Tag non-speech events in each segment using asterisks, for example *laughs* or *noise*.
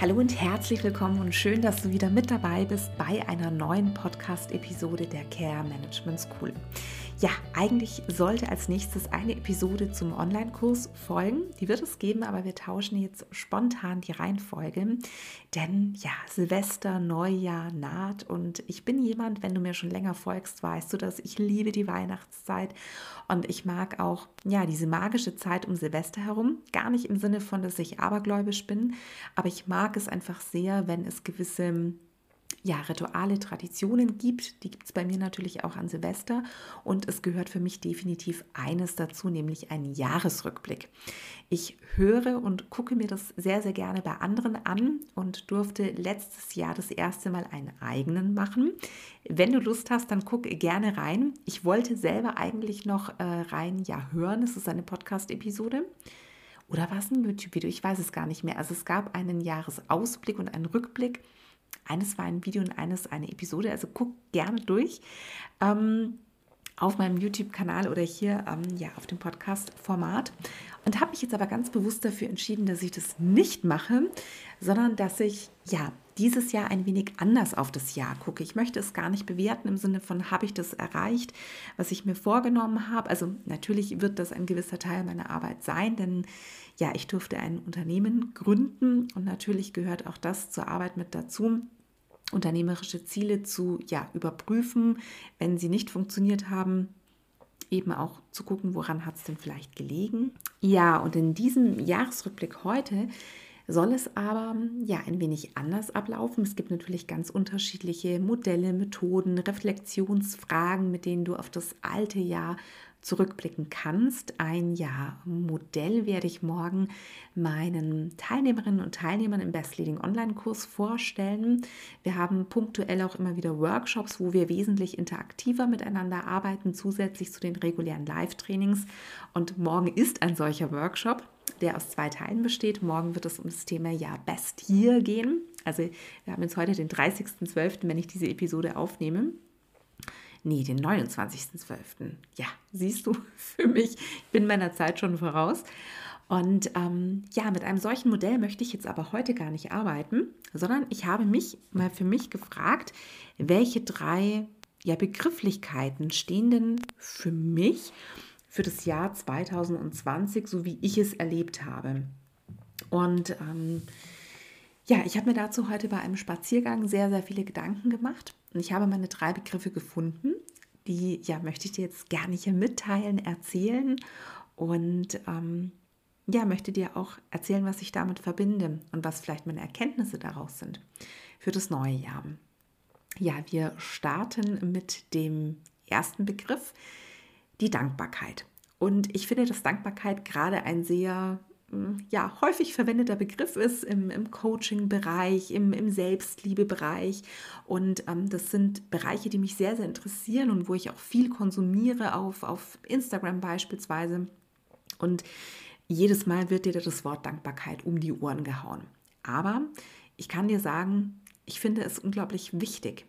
Hallo und herzlich willkommen und schön, dass du wieder mit dabei bist bei einer neuen Podcast-Episode der Care Management School. Ja, eigentlich sollte als nächstes eine Episode zum Online-Kurs folgen. Die wird es geben, aber wir tauschen jetzt spontan die Reihenfolge. Denn ja, Silvester, Neujahr naht und ich bin jemand, wenn du mir schon länger folgst, weißt du, dass ich liebe die Weihnachtszeit und ich mag auch ja diese magische Zeit um Silvester herum. Gar nicht im Sinne von, dass ich abergläubisch bin, aber ich mag es einfach sehr, wenn es gewisse ja, Rituale, Traditionen gibt. Die gibt es bei mir natürlich auch an Silvester. Und es gehört für mich definitiv eines dazu, nämlich ein Jahresrückblick. Ich höre und gucke mir das sehr, sehr gerne bei anderen an und durfte letztes Jahr das erste Mal einen eigenen machen. Wenn du Lust hast, dann guck gerne rein. Ich wollte selber eigentlich noch äh, rein, ja, hören. Es ist eine Podcast-Episode. Oder war es ein YouTube-Video? Ich weiß es gar nicht mehr. Also es gab einen Jahresausblick und einen Rückblick eines war ein Video und eines eine Episode, also guck gerne durch. Ähm, auf meinem YouTube-Kanal oder hier ähm, ja, auf dem Podcast-Format. Und habe mich jetzt aber ganz bewusst dafür entschieden, dass ich das nicht mache, sondern dass ich ja dieses Jahr ein wenig anders auf das Jahr gucke. Ich möchte es gar nicht bewerten im Sinne von, habe ich das erreicht, was ich mir vorgenommen habe. Also natürlich wird das ein gewisser Teil meiner Arbeit sein, denn ja, ich durfte ein Unternehmen gründen und natürlich gehört auch das zur Arbeit mit dazu, unternehmerische Ziele zu ja, überprüfen, wenn sie nicht funktioniert haben, eben auch zu gucken, woran hat es denn vielleicht gelegen. Ja, und in diesem Jahresrückblick heute soll es aber ja ein wenig anders ablaufen. Es gibt natürlich ganz unterschiedliche Modelle, Methoden, Reflexionsfragen, mit denen du auf das alte Jahr zurückblicken kannst. Ein Jahr Modell werde ich morgen meinen Teilnehmerinnen und Teilnehmern im Best Leading Online-Kurs vorstellen. Wir haben punktuell auch immer wieder Workshops, wo wir wesentlich interaktiver miteinander arbeiten, zusätzlich zu den regulären Live-Trainings. Und morgen ist ein solcher Workshop, der aus zwei Teilen besteht. Morgen wird es um das Thema ja Best Year gehen. Also wir haben jetzt heute den 30.12., wenn ich diese Episode aufnehme. Nee, den 29.12. Ja, siehst du, *laughs* für mich, ich bin meiner Zeit schon voraus. Und ähm, ja, mit einem solchen Modell möchte ich jetzt aber heute gar nicht arbeiten, sondern ich habe mich mal für mich gefragt, welche drei ja, Begrifflichkeiten stehen denn für mich für das Jahr 2020, so wie ich es erlebt habe. Und ähm, ja, ich habe mir dazu heute bei einem Spaziergang sehr, sehr viele Gedanken gemacht und ich habe meine drei Begriffe gefunden. Die, ja, möchte ich dir jetzt gerne hier mitteilen, erzählen und ähm, ja, möchte dir auch erzählen, was ich damit verbinde und was vielleicht meine Erkenntnisse daraus sind für das neue Jahr. Ja, wir starten mit dem ersten Begriff, die Dankbarkeit. Und ich finde, dass Dankbarkeit gerade ein sehr ja, häufig verwendeter Begriff ist im, im Coaching-Bereich, im, im Selbstliebe-Bereich. Und ähm, das sind Bereiche, die mich sehr, sehr interessieren und wo ich auch viel konsumiere auf, auf Instagram beispielsweise. Und jedes Mal wird dir das Wort Dankbarkeit um die Ohren gehauen. Aber ich kann dir sagen, ich finde es unglaublich wichtig.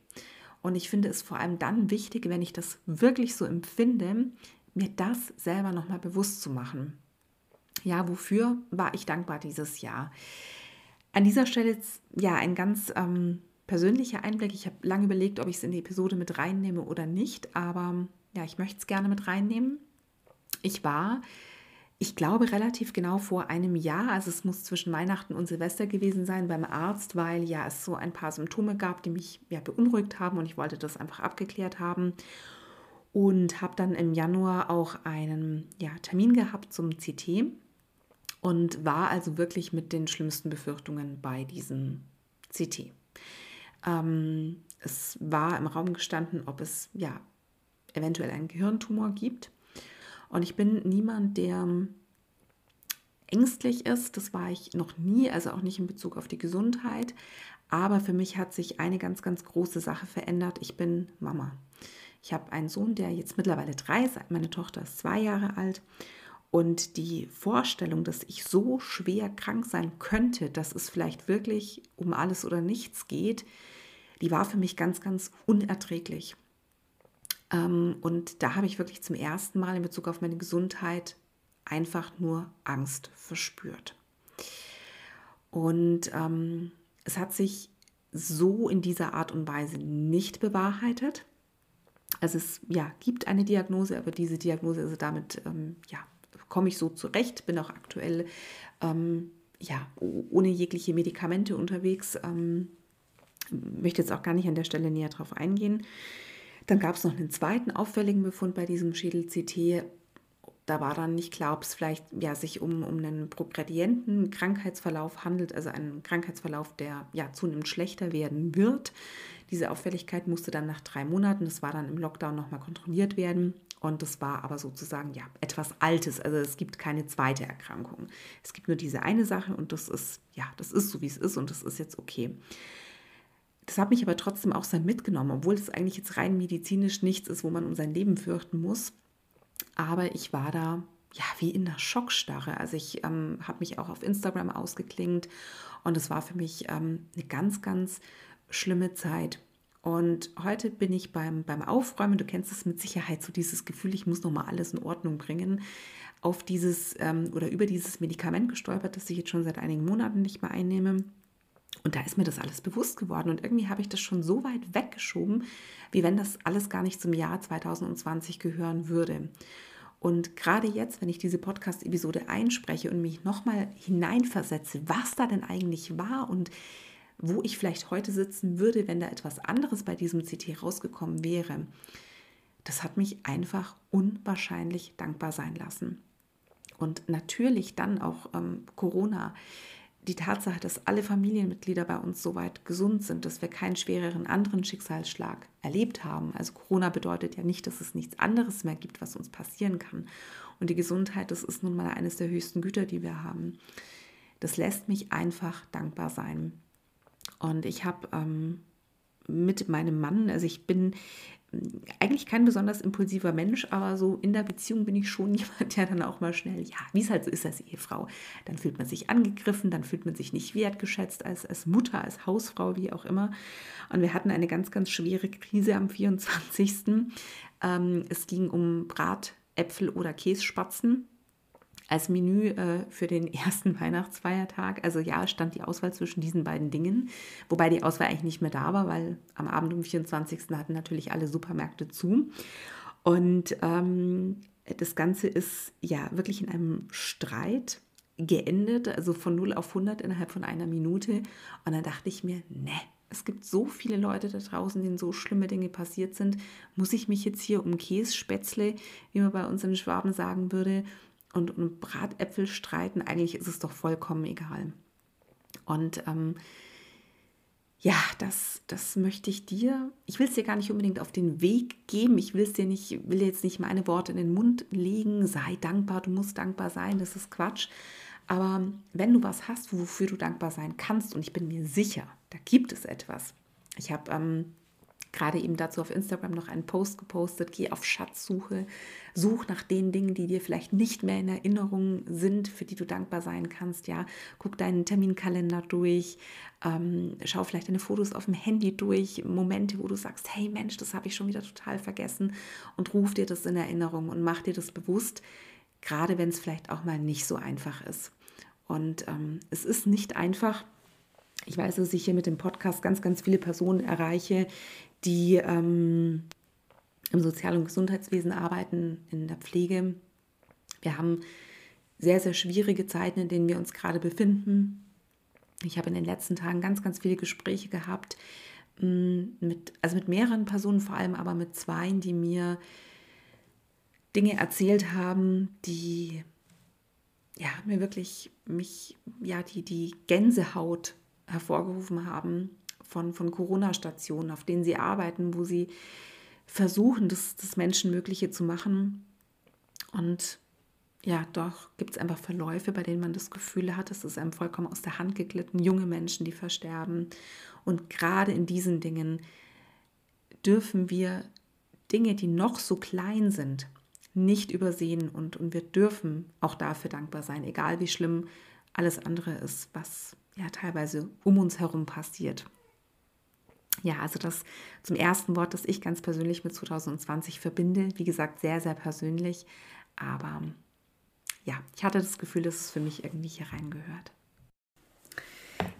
Und ich finde es vor allem dann wichtig, wenn ich das wirklich so empfinde, mir das selber nochmal bewusst zu machen. Ja, wofür war ich dankbar dieses Jahr? An dieser Stelle jetzt ja ein ganz ähm, persönlicher Einblick. Ich habe lange überlegt, ob ich es in die Episode mit reinnehme oder nicht, aber ja, ich möchte es gerne mit reinnehmen. Ich war, ich glaube, relativ genau vor einem Jahr, also es muss zwischen Weihnachten und Silvester gewesen sein, beim Arzt, weil ja es so ein paar Symptome gab, die mich ja beunruhigt haben und ich wollte das einfach abgeklärt haben und habe dann im Januar auch einen ja, Termin gehabt zum CT und war also wirklich mit den schlimmsten Befürchtungen bei diesem CT. Ähm, es war im Raum gestanden, ob es ja eventuell einen Gehirntumor gibt. Und ich bin niemand, der ängstlich ist. Das war ich noch nie, also auch nicht in Bezug auf die Gesundheit. Aber für mich hat sich eine ganz, ganz große Sache verändert. Ich bin Mama. Ich habe einen Sohn, der jetzt mittlerweile drei ist. Meine Tochter ist zwei Jahre alt. Und die Vorstellung, dass ich so schwer krank sein könnte, dass es vielleicht wirklich um alles oder nichts geht, die war für mich ganz, ganz unerträglich. Ähm, und da habe ich wirklich zum ersten Mal in Bezug auf meine Gesundheit einfach nur Angst verspürt. Und ähm, es hat sich so in dieser Art und Weise nicht bewahrheitet. Also es ja, gibt eine Diagnose, aber diese Diagnose, also damit ähm, ja, komme ich so zurecht, bin auch aktuell ähm, ja, ohne jegliche Medikamente unterwegs. Ähm, möchte jetzt auch gar nicht an der Stelle näher drauf eingehen. Dann gab es noch einen zweiten auffälligen Befund bei diesem Schädel-CT. Da war dann nicht klar, ob es vielleicht ja, sich um, um einen progredienten Krankheitsverlauf handelt, also einen Krankheitsverlauf, der ja zunehmend schlechter werden wird. Diese Auffälligkeit musste dann nach drei Monaten, das war dann im Lockdown nochmal kontrolliert werden. Und das war aber sozusagen ja etwas Altes. Also es gibt keine zweite Erkrankung. Es gibt nur diese eine Sache und das ist, ja, das ist so, wie es ist und das ist jetzt okay. Das hat mich aber trotzdem auch sehr mitgenommen, obwohl es eigentlich jetzt rein medizinisch nichts ist, wo man um sein Leben fürchten muss. Aber ich war da ja wie in der Schockstarre. Also ich ähm, habe mich auch auf Instagram ausgeklingt und es war für mich ähm, eine ganz, ganz schlimme Zeit. Und heute bin ich beim, beim Aufräumen, du kennst es mit Sicherheit, so dieses Gefühl, ich muss nochmal alles in Ordnung bringen, auf dieses ähm, oder über dieses Medikament gestolpert, das ich jetzt schon seit einigen Monaten nicht mehr einnehme. Und da ist mir das alles bewusst geworden. Und irgendwie habe ich das schon so weit weggeschoben, wie wenn das alles gar nicht zum Jahr 2020 gehören würde. Und gerade jetzt, wenn ich diese Podcast-Episode einspreche und mich nochmal hineinversetze, was da denn eigentlich war und wo ich vielleicht heute sitzen würde, wenn da etwas anderes bei diesem CT rausgekommen wäre, das hat mich einfach unwahrscheinlich dankbar sein lassen. Und natürlich dann auch ähm, Corona die Tatsache, dass alle Familienmitglieder bei uns soweit gesund sind, dass wir keinen schwereren anderen Schicksalsschlag erlebt haben. Also Corona bedeutet ja nicht, dass es nichts anderes mehr gibt, was uns passieren kann. Und die Gesundheit, das ist nun mal eines der höchsten Güter, die wir haben. Das lässt mich einfach dankbar sein. Und ich habe ähm, mit meinem Mann, also ich bin eigentlich kein besonders impulsiver Mensch, aber so in der Beziehung bin ich schon *laughs* jemand, der dann auch mal schnell, ja, wie es halt so ist als Ehefrau, dann fühlt man sich angegriffen, dann fühlt man sich nicht wertgeschätzt als, als Mutter, als Hausfrau, wie auch immer. Und wir hatten eine ganz, ganz schwere Krise am 24. Ähm, es ging um Bratäpfel oder Kässpatzen als Menü äh, für den *laughs* ersten Weihnachtsfeiertag. Also ja, stand die Auswahl zwischen diesen beiden Dingen, wobei die Auswahl eigentlich nicht mehr da war, weil am Abend um 24. hatten natürlich alle Supermärkte zu. Und ähm, das Ganze ist ja wirklich in einem Streit geendet, also von 0 auf 100 innerhalb von einer Minute. Und dann dachte ich mir, ne, es gibt so viele Leute da draußen, denen so schlimme Dinge passiert sind. Muss ich mich jetzt hier um Kässpätzle, wie man bei uns in Schwaben sagen würde, und, und Bratäpfel streiten, eigentlich ist es doch vollkommen egal. Und ähm, ja, das, das möchte ich dir, ich will es dir gar nicht unbedingt auf den Weg geben, ich will es dir nicht, will jetzt nicht meine Worte in den Mund legen, sei dankbar, du musst dankbar sein, das ist Quatsch. Aber wenn du was hast, wofür du dankbar sein kannst, und ich bin mir sicher, da gibt es etwas. Ich habe ähm, gerade eben dazu auf Instagram noch einen Post gepostet, geh auf Schatzsuche, such nach den Dingen, die dir vielleicht nicht mehr in Erinnerung sind, für die du dankbar sein kannst, ja, guck deinen Terminkalender durch, ähm, schau vielleicht deine Fotos auf dem Handy durch, Momente, wo du sagst, hey Mensch, das habe ich schon wieder total vergessen und ruf dir das in Erinnerung und mach dir das bewusst, gerade wenn es vielleicht auch mal nicht so einfach ist. Und ähm, es ist nicht einfach, ich weiß, dass ich hier mit dem Podcast ganz, ganz viele Personen erreiche, die ähm, im Sozial- und Gesundheitswesen arbeiten, in der Pflege. Wir haben sehr, sehr schwierige Zeiten, in denen wir uns gerade befinden. Ich habe in den letzten Tagen ganz, ganz viele Gespräche gehabt, mm, mit, also mit mehreren Personen vor allem, aber mit zwei, die mir Dinge erzählt haben, die ja, mir wirklich mich, ja, die, die Gänsehaut hervorgerufen haben von, von Corona-Stationen, auf denen sie arbeiten, wo sie versuchen, das, das Menschenmögliche zu machen. Und ja, doch gibt es einfach Verläufe, bei denen man das Gefühl hat, es ist einem vollkommen aus der Hand geglitten, junge Menschen, die versterben. Und gerade in diesen Dingen dürfen wir Dinge, die noch so klein sind, nicht übersehen und, und wir dürfen auch dafür dankbar sein, egal wie schlimm alles andere ist, was ja teilweise um uns herum passiert. Ja, also das zum ersten Wort, das ich ganz persönlich mit 2020 verbinde. Wie gesagt, sehr, sehr persönlich. Aber ja, ich hatte das Gefühl, dass es für mich irgendwie hier reingehört.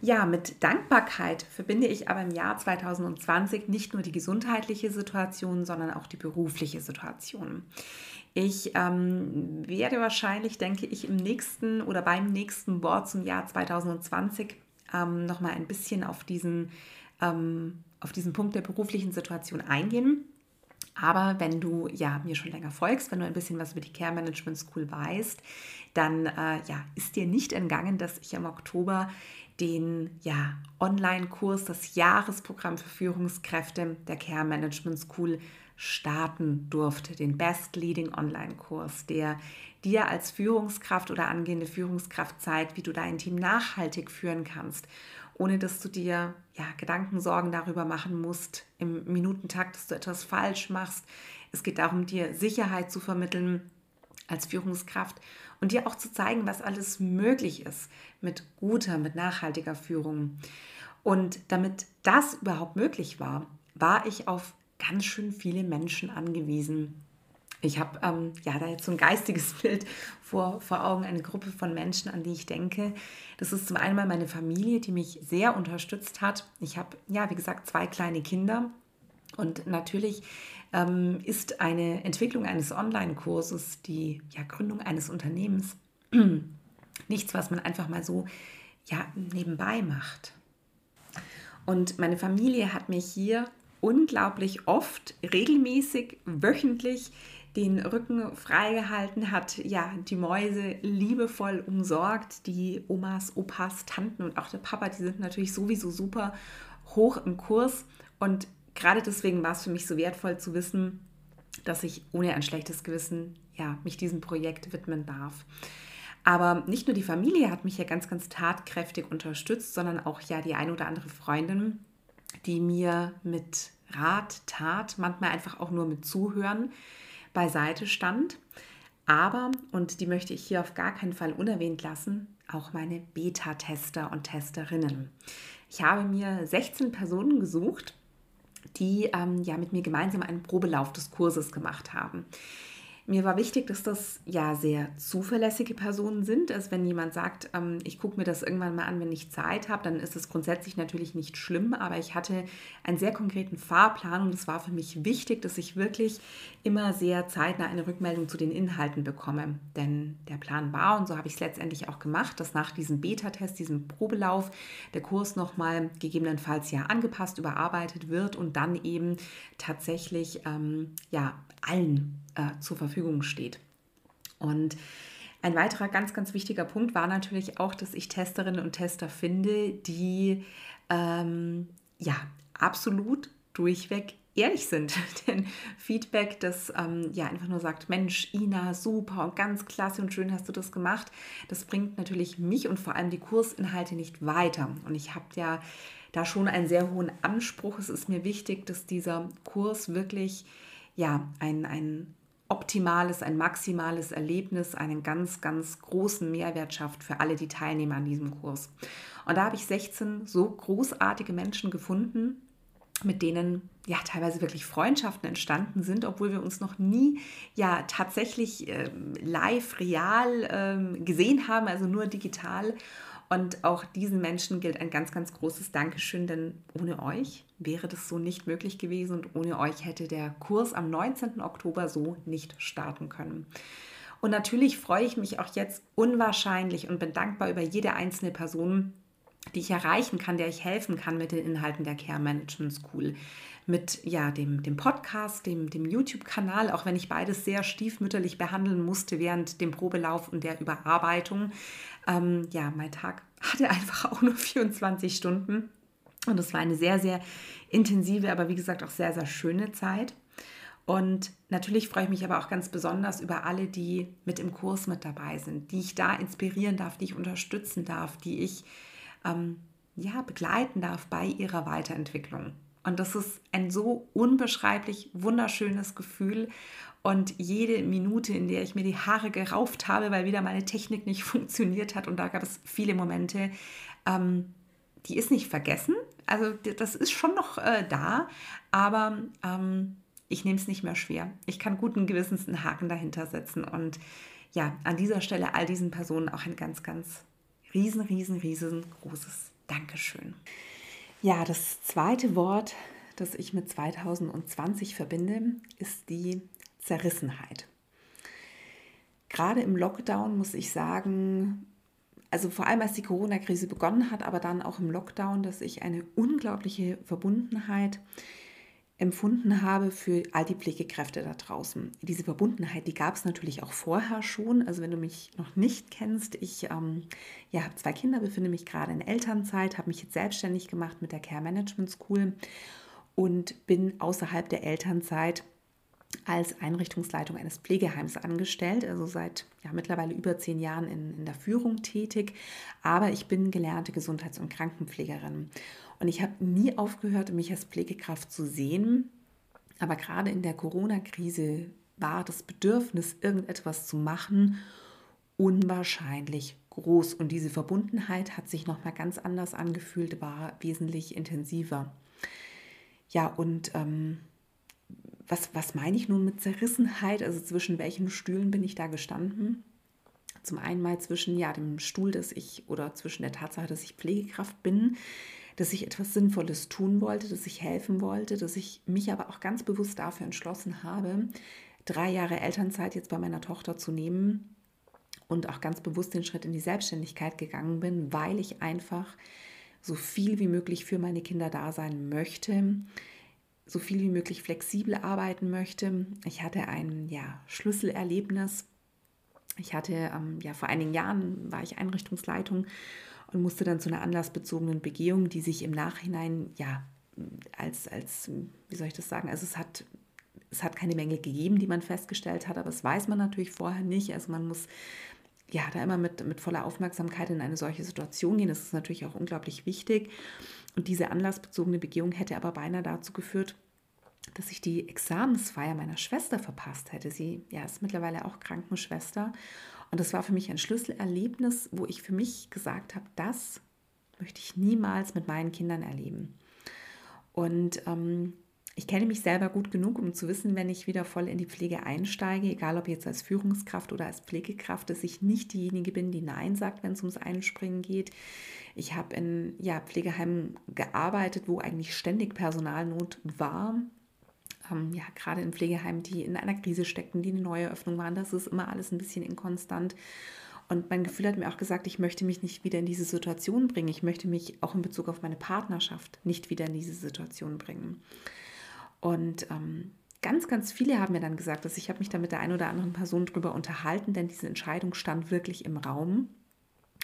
Ja, mit Dankbarkeit verbinde ich aber im Jahr 2020 nicht nur die gesundheitliche Situation, sondern auch die berufliche Situation. Ich ähm, werde wahrscheinlich, denke ich, im nächsten oder beim nächsten Wort zum Jahr 2020 ähm, nochmal ein bisschen auf diesen, ähm, auf diesen Punkt der beruflichen Situation eingehen. Aber wenn du ja mir schon länger folgst, wenn du ein bisschen was über die Care Management School weißt, dann äh, ja, ist dir nicht entgangen, dass ich im Oktober den ja, Online-Kurs, das Jahresprogramm für Führungskräfte der Care Management School starten durfte, den Best Leading Online-Kurs, der dir als Führungskraft oder angehende Führungskraft zeigt, wie du dein Team nachhaltig führen kannst ohne dass du dir ja, Gedanken, Sorgen darüber machen musst im Minutentakt, dass du etwas falsch machst. Es geht darum, dir Sicherheit zu vermitteln als Führungskraft und dir auch zu zeigen, was alles möglich ist mit guter, mit nachhaltiger Führung. Und damit das überhaupt möglich war, war ich auf ganz schön viele Menschen angewiesen, ich habe ähm, ja da jetzt so ein geistiges *laughs* Bild vor, vor Augen, eine Gruppe von Menschen, an die ich denke. Das ist zum einen mal meine Familie, die mich sehr unterstützt hat. Ich habe, ja, wie gesagt, zwei kleine Kinder. Und natürlich ähm, ist eine Entwicklung eines Online-Kurses, die ja, Gründung eines Unternehmens, *clears throat* nichts, was man einfach mal so ja, nebenbei macht. Und meine Familie hat mich hier unglaublich oft, regelmäßig, wöchentlich den Rücken freigehalten, hat ja die Mäuse liebevoll umsorgt. Die Omas, Opas, Tanten und auch der Papa, die sind natürlich sowieso super hoch im Kurs. Und gerade deswegen war es für mich so wertvoll zu wissen, dass ich ohne ein schlechtes Gewissen ja, mich diesem Projekt widmen darf. Aber nicht nur die Familie hat mich ja ganz, ganz tatkräftig unterstützt, sondern auch ja die ein oder andere Freundin, die mir mit Rat, Tat, manchmal einfach auch nur mit Zuhören beiseite stand. Aber, und die möchte ich hier auf gar keinen Fall unerwähnt lassen, auch meine Beta-Tester und Testerinnen. Ich habe mir 16 Personen gesucht, die ähm, ja mit mir gemeinsam einen Probelauf des Kurses gemacht haben. Mir war wichtig, dass das ja sehr zuverlässige Personen sind. Also wenn jemand sagt, ähm, ich gucke mir das irgendwann mal an, wenn ich Zeit habe, dann ist es grundsätzlich natürlich nicht schlimm. Aber ich hatte einen sehr konkreten Fahrplan und es war für mich wichtig, dass ich wirklich immer sehr zeitnah eine Rückmeldung zu den Inhalten bekomme. Denn der Plan war, und so habe ich es letztendlich auch gemacht, dass nach diesem Beta-Test, diesem Probelauf, der Kurs nochmal gegebenenfalls ja angepasst, überarbeitet wird und dann eben tatsächlich ähm, ja, allen äh, zur Verfügung steht. Und ein weiterer ganz, ganz wichtiger Punkt war natürlich auch, dass ich Testerinnen und Tester finde, die ähm, ja absolut durchweg ehrlich sind. *laughs* Denn Feedback, das ähm, ja einfach nur sagt, Mensch, Ina, super und ganz klasse und schön hast du das gemacht, das bringt natürlich mich und vor allem die Kursinhalte nicht weiter. Und ich habe ja da schon einen sehr hohen Anspruch. Es ist mir wichtig, dass dieser Kurs wirklich ja ein, ein optimales, ein maximales Erlebnis, einen ganz, ganz großen Mehrwert schafft für alle, die teilnehmen an diesem Kurs. Und da habe ich 16 so großartige Menschen gefunden, mit denen ja teilweise wirklich Freundschaften entstanden sind, obwohl wir uns noch nie ja tatsächlich äh, live, real äh, gesehen haben, also nur digital. Und auch diesen Menschen gilt ein ganz, ganz großes Dankeschön, denn ohne euch wäre das so nicht möglich gewesen und ohne euch hätte der Kurs am 19. Oktober so nicht starten können. Und natürlich freue ich mich auch jetzt unwahrscheinlich und bin dankbar über jede einzelne Person, die ich erreichen kann, der ich helfen kann mit den Inhalten der Care Management School. Mit ja, dem, dem Podcast, dem, dem YouTube-Kanal, auch wenn ich beides sehr stiefmütterlich behandeln musste während dem Probelauf und der Überarbeitung. Ähm, ja, mein Tag hatte einfach auch nur *laughs* 24 Stunden. Und es war eine sehr, sehr intensive, aber wie gesagt auch sehr, sehr schöne Zeit. Und natürlich freue ich mich aber auch ganz besonders über alle, die mit im Kurs mit dabei sind, die ich da inspirieren darf, die ich unterstützen darf, die ich ähm, ja, begleiten darf bei ihrer Weiterentwicklung. Und das ist ein so unbeschreiblich wunderschönes Gefühl. Und jede Minute, in der ich mir die Haare gerauft habe, weil wieder meine Technik nicht *laughs* funktioniert hat, und da gab es viele Momente, ähm, die ist nicht vergessen. Also das ist schon noch äh, da, aber ähm, ich nehme es nicht mehr schwer. Ich kann guten Gewissens einen Haken dahinter setzen. Und ja, an dieser Stelle all diesen Personen auch ein ganz, ganz riesen, riesen, riesengroßes Dankeschön. Ja, das zweite Wort, das ich mit 2020 verbinde, ist die Zerrissenheit. Gerade im Lockdown muss ich sagen, also vor allem als die Corona-Krise begonnen hat, aber dann auch im Lockdown, dass ich eine unglaubliche Verbundenheit empfunden habe für all die Pflegekräfte da draußen. Diese Verbundenheit, die gab es natürlich auch vorher schon. Also wenn du mich noch nicht kennst, ich ähm, ja, habe zwei Kinder, befinde mich gerade in Elternzeit, habe mich jetzt selbstständig gemacht mit der Care Management School und bin außerhalb der Elternzeit als Einrichtungsleitung eines Pflegeheims angestellt, also seit ja, mittlerweile über zehn Jahren in, in der Führung tätig. Aber ich bin gelernte Gesundheits- und Krankenpflegerin. Und ich habe nie aufgehört, mich als Pflegekraft zu sehen. Aber gerade in der Corona-Krise war das Bedürfnis, irgendetwas zu machen, unwahrscheinlich groß. Und diese Verbundenheit hat sich nochmal ganz anders angefühlt, war wesentlich intensiver. Ja, und ähm, was, was meine ich nun mit Zerrissenheit? Also zwischen welchen Stühlen bin ich da gestanden? Zum einen mal zwischen ja, dem Stuhl, dass ich oder zwischen der Tatsache, dass ich Pflegekraft bin, dass ich etwas Sinnvolles tun wollte, dass ich helfen wollte, dass ich mich aber auch ganz bewusst dafür entschlossen habe, drei Jahre Elternzeit jetzt bei meiner Tochter zu nehmen und auch ganz bewusst den Schritt in die Selbstständigkeit gegangen bin, weil ich einfach so viel wie möglich für meine Kinder da sein möchte, so viel wie möglich flexibel arbeiten möchte. Ich hatte ein ja, Schlüsselerlebnis. Ich hatte ähm, ja vor einigen Jahren war ich Einrichtungsleitung musste dann zu einer anlassbezogenen Begehung, die sich im Nachhinein ja als, als, wie soll ich das sagen, also es hat, es hat keine Mängel gegeben, die man festgestellt hat, aber das weiß man natürlich vorher nicht. Also man muss ja da immer mit, mit voller Aufmerksamkeit in eine solche Situation gehen. Das ist natürlich auch unglaublich wichtig. Und diese anlassbezogene Begehung hätte aber beinahe dazu geführt, dass ich die Examensfeier meiner Schwester verpasst hätte. Sie ja, ist mittlerweile auch Krankenschwester und das war für mich ein Schlüsselerlebnis, wo ich für mich gesagt habe, das möchte ich niemals mit meinen Kindern erleben. Und ähm, ich kenne mich selber gut genug, um zu wissen, wenn ich wieder voll in die Pflege einsteige, egal ob jetzt als Führungskraft oder als Pflegekraft, dass ich nicht diejenige bin, die Nein sagt, wenn es ums Einspringen geht. Ich habe in ja, Pflegeheimen gearbeitet, wo eigentlich ständig Personalnot war ähm, ja, gerade in Pflegeheimen, die in einer Krise steckten, die eine neue Öffnung waren, das ist immer alles ein bisschen inkonstant. Und mein Gefühl hat mir auch gesagt, ich möchte mich nicht wieder in diese Situation bringen. Ich möchte mich auch in Bezug auf meine Partnerschaft nicht wieder in diese Situation bringen. Und ähm, ganz, ganz viele haben mir dann gesagt, dass ich habe mich da mit der einen oder anderen Person drüber unterhalten, denn diese Entscheidung stand wirklich im Raum,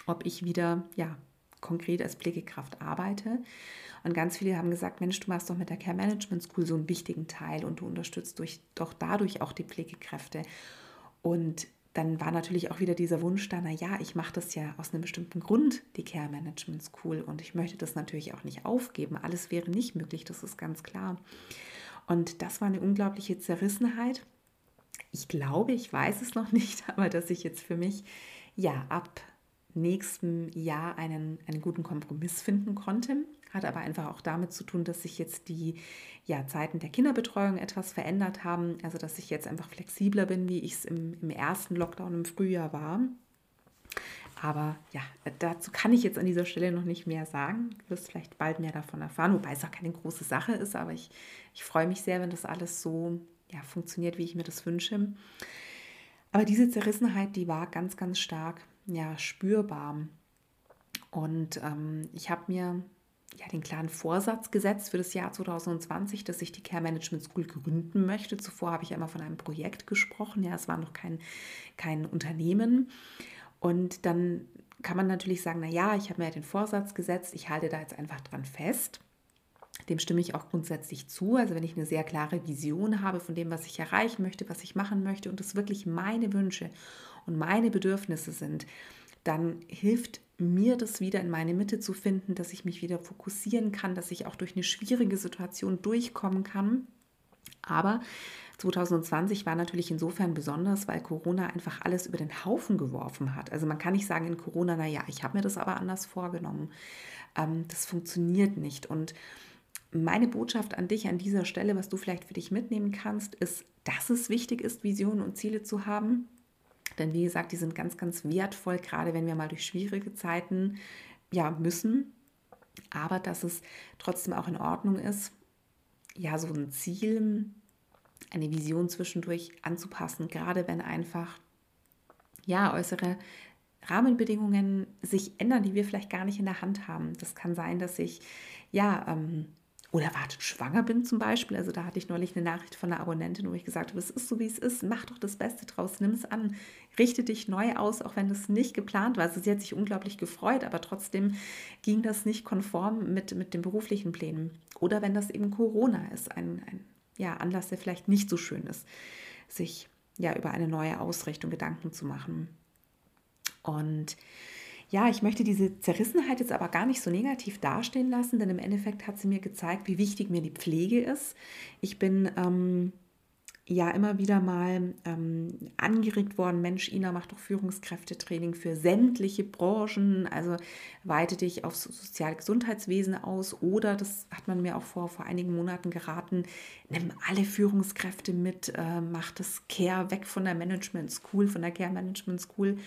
ob ich wieder ja konkret als Pflegekraft arbeite. Und ganz viele haben gesagt, Mensch, du machst doch mit der Care Management School so einen wichtigen Teil und du unterstützt durch, doch dadurch auch die Pflegekräfte. Und dann war natürlich auch wieder dieser Wunsch da, naja, ich mache das ja aus einem bestimmten Grund, die Care Management School. Und ich möchte das natürlich auch nicht aufgeben. Alles wäre nicht möglich, das ist ganz klar. Und das war eine unglaubliche Zerrissenheit. Ich glaube, ich weiß es noch *laughs* nicht, aber dass ich jetzt für mich ja ab nächstem Jahr einen, einen guten Kompromiss finden konnte. Hat aber einfach auch damit zu tun, dass sich jetzt die ja, Zeiten der Kinderbetreuung etwas verändert haben. Also dass ich jetzt einfach flexibler bin, wie ich es im, im ersten Lockdown im Frühjahr war. Aber ja, dazu kann ich jetzt an dieser Stelle noch nicht mehr sagen. Du wirst vielleicht bald mehr davon erfahren, wobei es auch keine große Sache ist. Aber ich, ich freue mich sehr, wenn das alles so ja, funktioniert, wie ich mir das wünsche. Aber diese Zerrissenheit, die war ganz, ganz stark ja, spürbar. Und ähm, ich habe mir ja, den klaren Vorsatz gesetzt für das Jahr 2020, dass ich die Care Management School gründen möchte. Zuvor habe ich ja immer von einem Projekt gesprochen. Ja, es war noch kein, kein Unternehmen. Und dann kann man natürlich sagen, na ja, ich habe mir ja den Vorsatz gesetzt, ich halte da jetzt einfach dran fest. Dem stimme ich auch grundsätzlich zu. Also wenn ich eine sehr klare Vision habe von dem, was ich erreichen möchte, was ich machen möchte und es wirklich meine Wünsche und meine Bedürfnisse sind, dann hilft mir das wieder in meine Mitte zu finden, dass ich mich wieder fokussieren kann, dass ich auch durch eine schwierige Situation durchkommen kann. Aber 2020 war natürlich insofern besonders, weil Corona einfach alles über den Haufen geworfen hat. Also man kann nicht sagen in Corona, naja, ich habe mir das aber anders vorgenommen. Ähm, das funktioniert nicht. Und meine Botschaft an dich an dieser Stelle, was du vielleicht für dich mitnehmen kannst, ist, dass es wichtig ist, Visionen und Ziele zu haben, denn wie gesagt, die sind ganz, ganz wertvoll, gerade wenn wir mal durch schwierige Zeiten ja, müssen. aber dass es trotzdem auch in Ordnung ist, ja, so ein Ziel, eine Vision zwischendurch anzupassen, gerade wenn einfach ja äußere Rahmenbedingungen sich ändern, die wir vielleicht gar nicht in der Hand haben. Das kann sein, dass ich ja ähm, unerwartet schwanger bin zum Beispiel. Also da hatte ich neulich eine Nachricht von einer Abonnentin, wo ich gesagt habe, es ist so, wie es ist, mach doch das Beste draus, nimm es an, richte dich neu aus, auch wenn das nicht geplant war. Also sie hat sich unglaublich gefreut, aber trotzdem ging das nicht konform mit, mit den beruflichen Plänen. Oder wenn das eben Corona ist, ein, ein ja, Anlass, der vielleicht nicht so schön ist, sich ja über eine neue Ausrichtung Gedanken zu machen. Und ja, ich möchte diese Zerrissenheit jetzt aber gar nicht so negativ dastehen lassen, denn im Endeffekt hat sie mir gezeigt, wie wichtig mir die Pflege ist. Ich bin ähm, ja immer wieder mal ähm, angeregt worden, Mensch, Ina, mach doch Führungskräftetraining für sämtliche Branchen, also weite dich aufs soziale Gesundheitswesen aus oder, das hat man mir auch vor, vor einigen Monaten geraten, nimm alle Führungskräfte mit, äh, mach das Care weg von der Management School, von der Care Management School.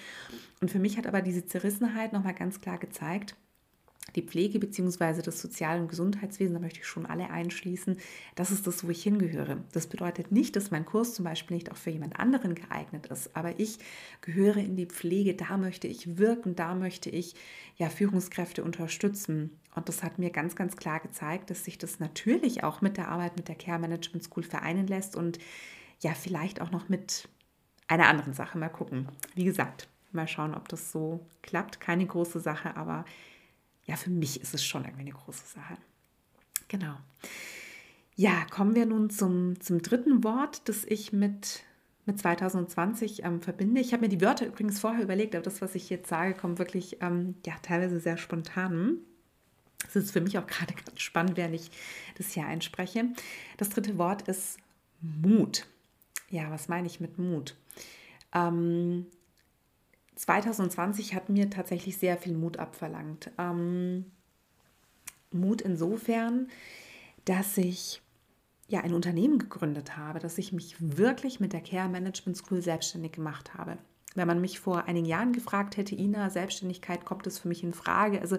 Und für mich hat aber diese Zerrissenheit nochmal ganz klar gezeigt, die Pflege bzw. das Sozial- und Gesundheitswesen, da möchte ich schon alle einschließen, das ist das, wo ich hingehöre. Das bedeutet nicht, dass mein Kurs zum Beispiel nicht auch für jemand anderen geeignet ist, aber ich gehöre in die Pflege, da möchte ich wirken, da möchte ich ja Führungskräfte unterstützen. Und das hat mir ganz, ganz klar gezeigt, dass sich das natürlich auch mit der Arbeit mit der Care Management School vereinen lässt und ja, vielleicht auch noch mit einer anderen Sache. Mal gucken. Wie gesagt, mal schauen, ob das so klappt. Keine große Sache, aber ja, für mich ist es schon irgendwie eine große Sache. Genau. Ja, kommen wir nun zum, zum dritten Wort, das ich mit, mit 2020 ähm, verbinde. Ich habe mir die Wörter übrigens vorher überlegt, aber das, was ich jetzt sage, kommt wirklich ähm, ja, teilweise sehr spontan. Es ist für mich auch gerade *laughs* ganz spannend, während ich das hier einspreche. Das dritte Wort ist Mut. Ja, was meine ich mit Mut? Ähm, 2020 hat mir tatsächlich sehr viel Mut abverlangt. Ähm, Mut insofern, dass ich ja ein Unternehmen gegründet habe, dass ich mich wirklich mit der Care Management School selbstständig gemacht habe. Wenn man mich vor einigen Jahren gefragt hätte, Ina, Selbstständigkeit, kommt das für mich in Frage? Also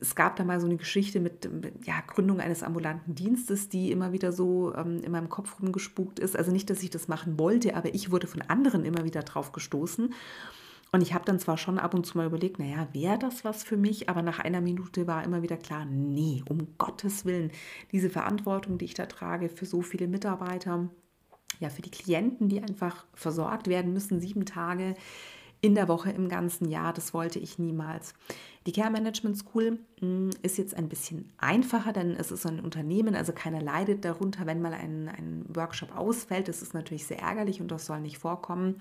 es gab da mal so eine Geschichte mit, mit ja, Gründung eines ambulanten Dienstes, die immer wieder so ähm, in meinem Kopf rumgespukt ist. Also nicht, dass ich das machen wollte, aber ich wurde von anderen immer wieder drauf gestoßen. Und ich habe dann zwar schon ab und zu mal überlegt, naja, wäre das was für mich, aber nach einer Minute war immer wieder klar, nee, um Gottes Willen, diese Verantwortung, die ich da trage für so viele Mitarbeiter, ja, für die Klienten, die einfach versorgt werden müssen, sieben Tage, in der Woche im ganzen Jahr. Das wollte ich niemals. Die Care Management School hm, ist jetzt ein bisschen einfacher, denn es ist ein Unternehmen, also keiner leidet darunter, wenn mal ein, ein Workshop ausfällt. Das ist natürlich sehr ärgerlich und das soll nicht vorkommen.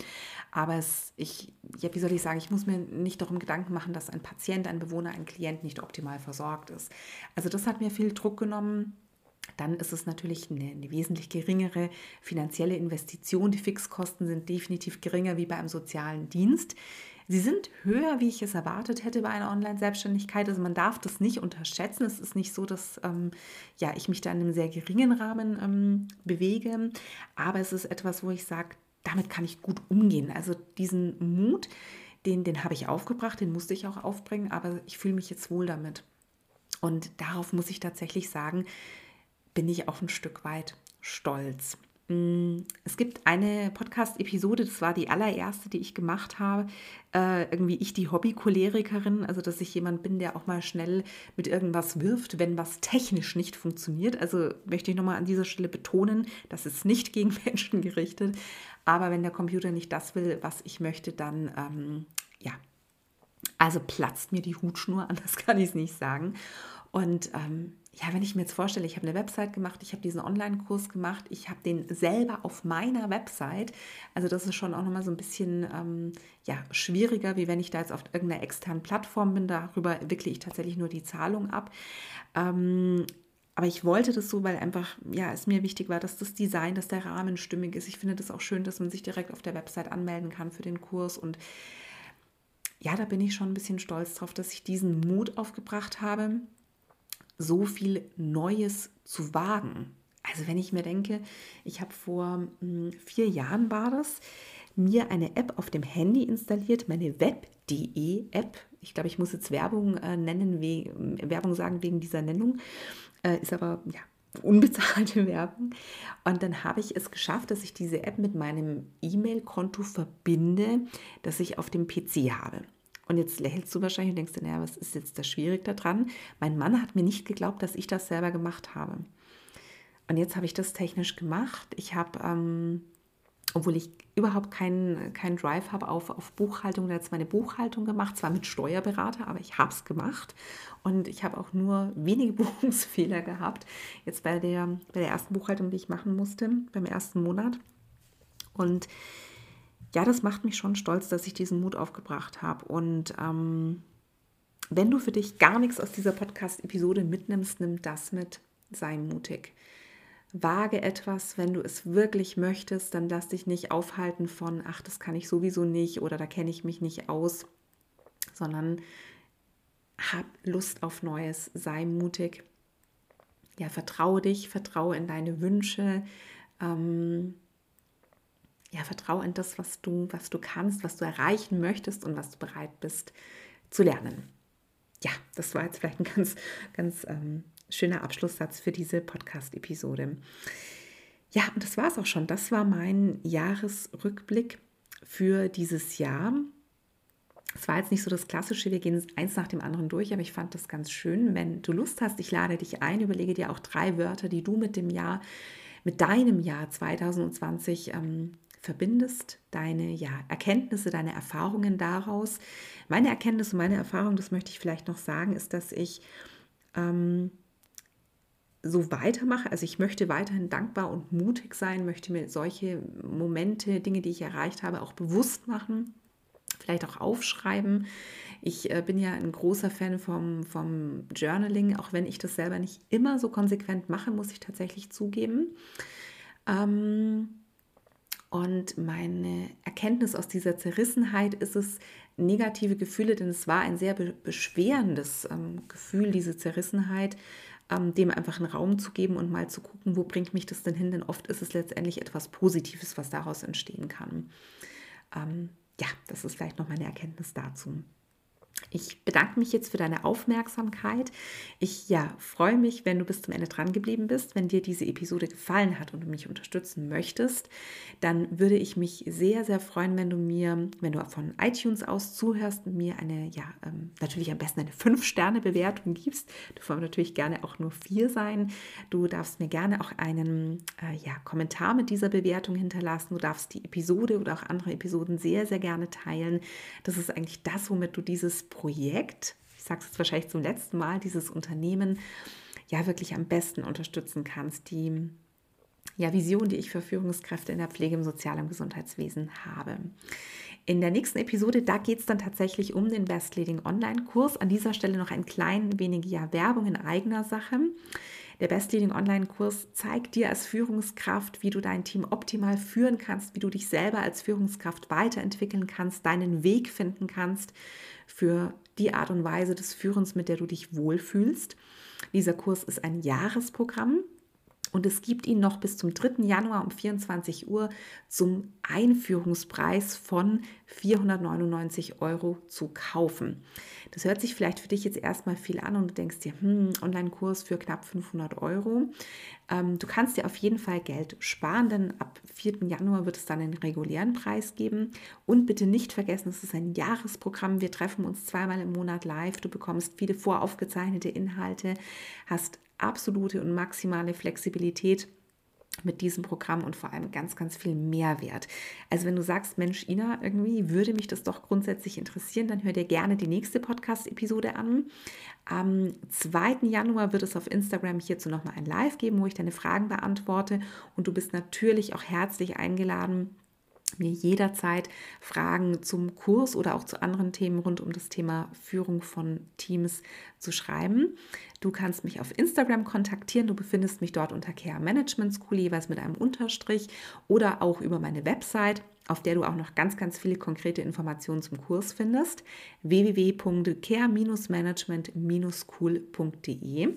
Aber es, ich, ja, wie soll ich sagen, ich muss mir nicht darum Gedanken machen, dass ein Patient, ein Bewohner, ein Klient nicht optimal versorgt ist. Also das hat mir viel Druck genommen dann ist es natürlich eine, eine, wesentlich geringere finanzielle Investition. Die Fixkosten sind definitiv geringer wie bei einem sozialen Dienst. Sie sind höher, wie ich es erwartet hätte bei einer Online-Selbstständigkeit. Also man darf das nicht unterschätzen. Es ist nicht so, dass ähm, ja, ich mich da in einem sehr geringen Rahmen ähm, bewege. Aber es ist etwas, wo ich sage, damit kann ich gut umgehen. Also diesen Mut, den, den habe ich aufgebracht, den musste ich auch aufbringen, aber ich fühle mich jetzt wohl damit. Und darauf muss ich tatsächlich sagen, bin ich auch ein Stück weit stolz. Mm, es gibt eine Podcast-Episode, das war die allererste, die ich gemacht habe. Äh, irgendwie ich die Hobby-Cholerikerin, also dass ich jemand bin, der auch mal schnell mit irgendwas wirft, wenn was technisch nicht funktioniert. Also möchte ich nochmal an dieser Stelle betonen, das ist nicht *laughs* gegen Menschen gerichtet. Aber wenn der Computer nicht das will, was ich möchte, dann ähm, ja, also platzt mir die Hutschnur, *laughs* anders kann ich es nicht sagen. Und ähm, ja, wenn ich mir jetzt vorstelle, ich habe eine Website gemacht, ich habe diesen Online-Kurs gemacht, ich habe den selber auf meiner Website. Also das ist schon auch nochmal so ein bisschen ähm, ja, schwieriger, wie wenn ich da jetzt auf irgendeiner externen Plattform bin. Darüber wickle ich tatsächlich nur die Zahlung ab. Ähm, aber ich wollte das so, weil einfach, ja, es mir wichtig war, dass das Design, dass der Rahmen stimmig ist. Ich finde das auch schön, dass man sich direkt auf der Website anmelden kann für den Kurs. Und ja, da bin ich schon ein bisschen stolz drauf, dass ich diesen Mut aufgebracht habe so viel Neues zu wagen. Also wenn ich mir denke, ich habe vor hm, vier Jahren war das, mir eine App auf dem Handy installiert, meine Web.de App. Ich glaube, ich muss jetzt Werbung äh, nennen, we Werbung sagen wegen dieser Nennung. Äh, ist aber ja unbezahlte *laughs* Werbung. Und dann habe ich es geschafft, dass ich diese App mit meinem E-Mail-Konto verbinde, das ich auf dem PC habe. Und jetzt lächelst du wahrscheinlich und denkst dir, naja, was ist jetzt da schwierig daran? Mein Mann hat mir nicht geglaubt, dass ich das selber gemacht habe. Und jetzt habe ich das technisch gemacht. Ich habe, ähm, obwohl ich überhaupt keinen kein Drive habe auf, auf Buchhaltung, da jetzt meine Buchhaltung gemacht, zwar mit Steuerberater, aber ich habe es gemacht. Und ich habe auch nur wenige *laughs* Buchungsfehler gehabt. Jetzt bei der, bei der ersten Buchhaltung, die ich machen musste, beim ersten Monat. Und ja, das macht mich schon stolz, dass ich diesen Mut aufgebracht habe. Und ähm, wenn du für dich gar nichts aus dieser Podcast-Episode mitnimmst, nimm das mit. Sei mutig. Wage etwas, wenn du es wirklich möchtest, dann lass dich nicht aufhalten von, ach, das kann ich sowieso nicht oder da kenne ich mich nicht aus, sondern hab Lust auf Neues, sei mutig. Ja, vertraue dich, vertraue in deine Wünsche. Ähm, ja, vertraue in das, was du, was du kannst, was du erreichen möchtest und was du bereit bist zu lernen. Ja, das war jetzt vielleicht ein ganz, ganz ähm, schöner Abschlusssatz für diese Podcast-Episode. Ja, und das war es auch schon. Das war mein Jahresrückblick für dieses Jahr. Es war jetzt nicht so das Klassische, wir gehen eins nach dem anderen durch, aber ich fand das ganz schön. Wenn du Lust hast, ich lade dich ein, überlege dir auch drei Wörter, die du mit dem Jahr, mit deinem Jahr 2020 ähm, verbindest, deine ja, Erkenntnisse, deine Erfahrungen daraus. Meine Erkenntnisse, meine Erfahrung, das möchte ich vielleicht noch sagen, ist, dass ich ähm, so weitermache. Also ich möchte weiterhin dankbar und mutig sein, möchte mir solche Momente, Dinge, die ich erreicht habe, auch bewusst machen, vielleicht auch aufschreiben. Ich äh, bin ja ein großer Fan vom, vom Journaling, auch wenn ich das selber nicht immer so konsequent mache, muss ich tatsächlich zugeben. Ähm, und meine Erkenntnis aus dieser Zerrissenheit ist es, negative Gefühle, denn es war ein sehr beschwerendes ähm, Gefühl, diese Zerrissenheit, ähm, dem einfach einen Raum zu geben und mal zu gucken, wo bringt mich das denn hin, denn oft ist es letztendlich etwas Positives, was daraus entstehen kann. Ähm, ja, das ist vielleicht noch meine Erkenntnis dazu. Ich bedanke mich jetzt für deine Aufmerksamkeit. Ich ja, freue mich, wenn du bis zum Ende dran geblieben bist. Wenn dir diese Episode gefallen hat und du mich unterstützen möchtest, dann würde ich mich sehr, sehr freuen, wenn du mir, wenn du von iTunes aus zuhörst, mir eine, ja, ähm, natürlich am besten eine 5-Sterne-Bewertung gibst. Du darfst natürlich gerne auch nur vier sein. Du darfst mir gerne auch einen äh, ja, Kommentar mit dieser Bewertung hinterlassen. Du darfst die Episode oder auch andere Episoden sehr, sehr gerne teilen. Das ist eigentlich das, womit du dieses Projekt, ich sage es jetzt wahrscheinlich zum letzten Mal, dieses Unternehmen ja wirklich am besten unterstützen kannst. Die ja, Vision, die ich für Führungskräfte in der Pflege im Sozial- und Gesundheitswesen habe. In der nächsten Episode, da geht es dann tatsächlich um den Best Leading Online-Kurs. An dieser Stelle noch ein klein wenig ja, Werbung in eigener Sache. Der Best Leading Online-Kurs zeigt dir als Führungskraft, wie du dein Team optimal führen kannst, wie du dich selber als Führungskraft weiterentwickeln kannst, deinen Weg finden kannst für die Art und Weise des Führens, mit der du dich wohlfühlst. Dieser Kurs ist ein Jahresprogramm. Und es gibt ihn noch bis zum 3. Januar um 24 Uhr zum Einführungspreis von 499 Euro zu kaufen. Das hört sich vielleicht für dich jetzt erstmal viel an und du denkst dir, hm, Online-Kurs für knapp 500 Euro. Ähm, du kannst dir auf jeden Fall Geld sparen, denn ab 4. Januar wird es dann einen regulären Preis geben. Und bitte nicht vergessen, es ist ein Jahresprogramm. Wir treffen uns zweimal im Monat live. Du bekommst viele voraufgezeichnete Inhalte, hast absolute und maximale Flexibilität mit diesem Programm und vor allem ganz, ganz viel Mehrwert. Also wenn du sagst, Mensch, Ina, irgendwie würde mich das doch grundsätzlich interessieren, dann hör dir gerne die nächste Podcast-Episode an. Am 2. Januar wird es auf Instagram hierzu nochmal ein Live geben, wo ich deine Fragen beantworte und du bist natürlich auch herzlich eingeladen, mir jederzeit Fragen zum Kurs oder auch zu anderen Themen rund um das Thema Führung von Teams zu schreiben. Du kannst mich auf Instagram kontaktieren. Du befindest mich dort unter Care Management School, jeweils mit einem Unterstrich oder auch über meine Website, auf der du auch noch ganz, ganz viele konkrete Informationen zum Kurs findest. www.care-management-school.de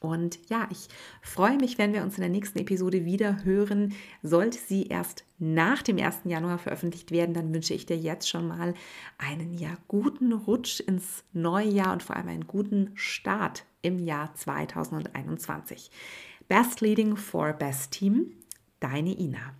Und ja, ich freue mich, wenn wir uns in der nächsten Episode wieder hören. Sollte sie erst nach dem 1. Januar veröffentlicht werden, dann wünsche ich dir jetzt schon mal einen ja guten Rutsch ins neue Jahr und vor allem einen guten Start im Jahr 2021. Best Leading for Best Team, deine Ina.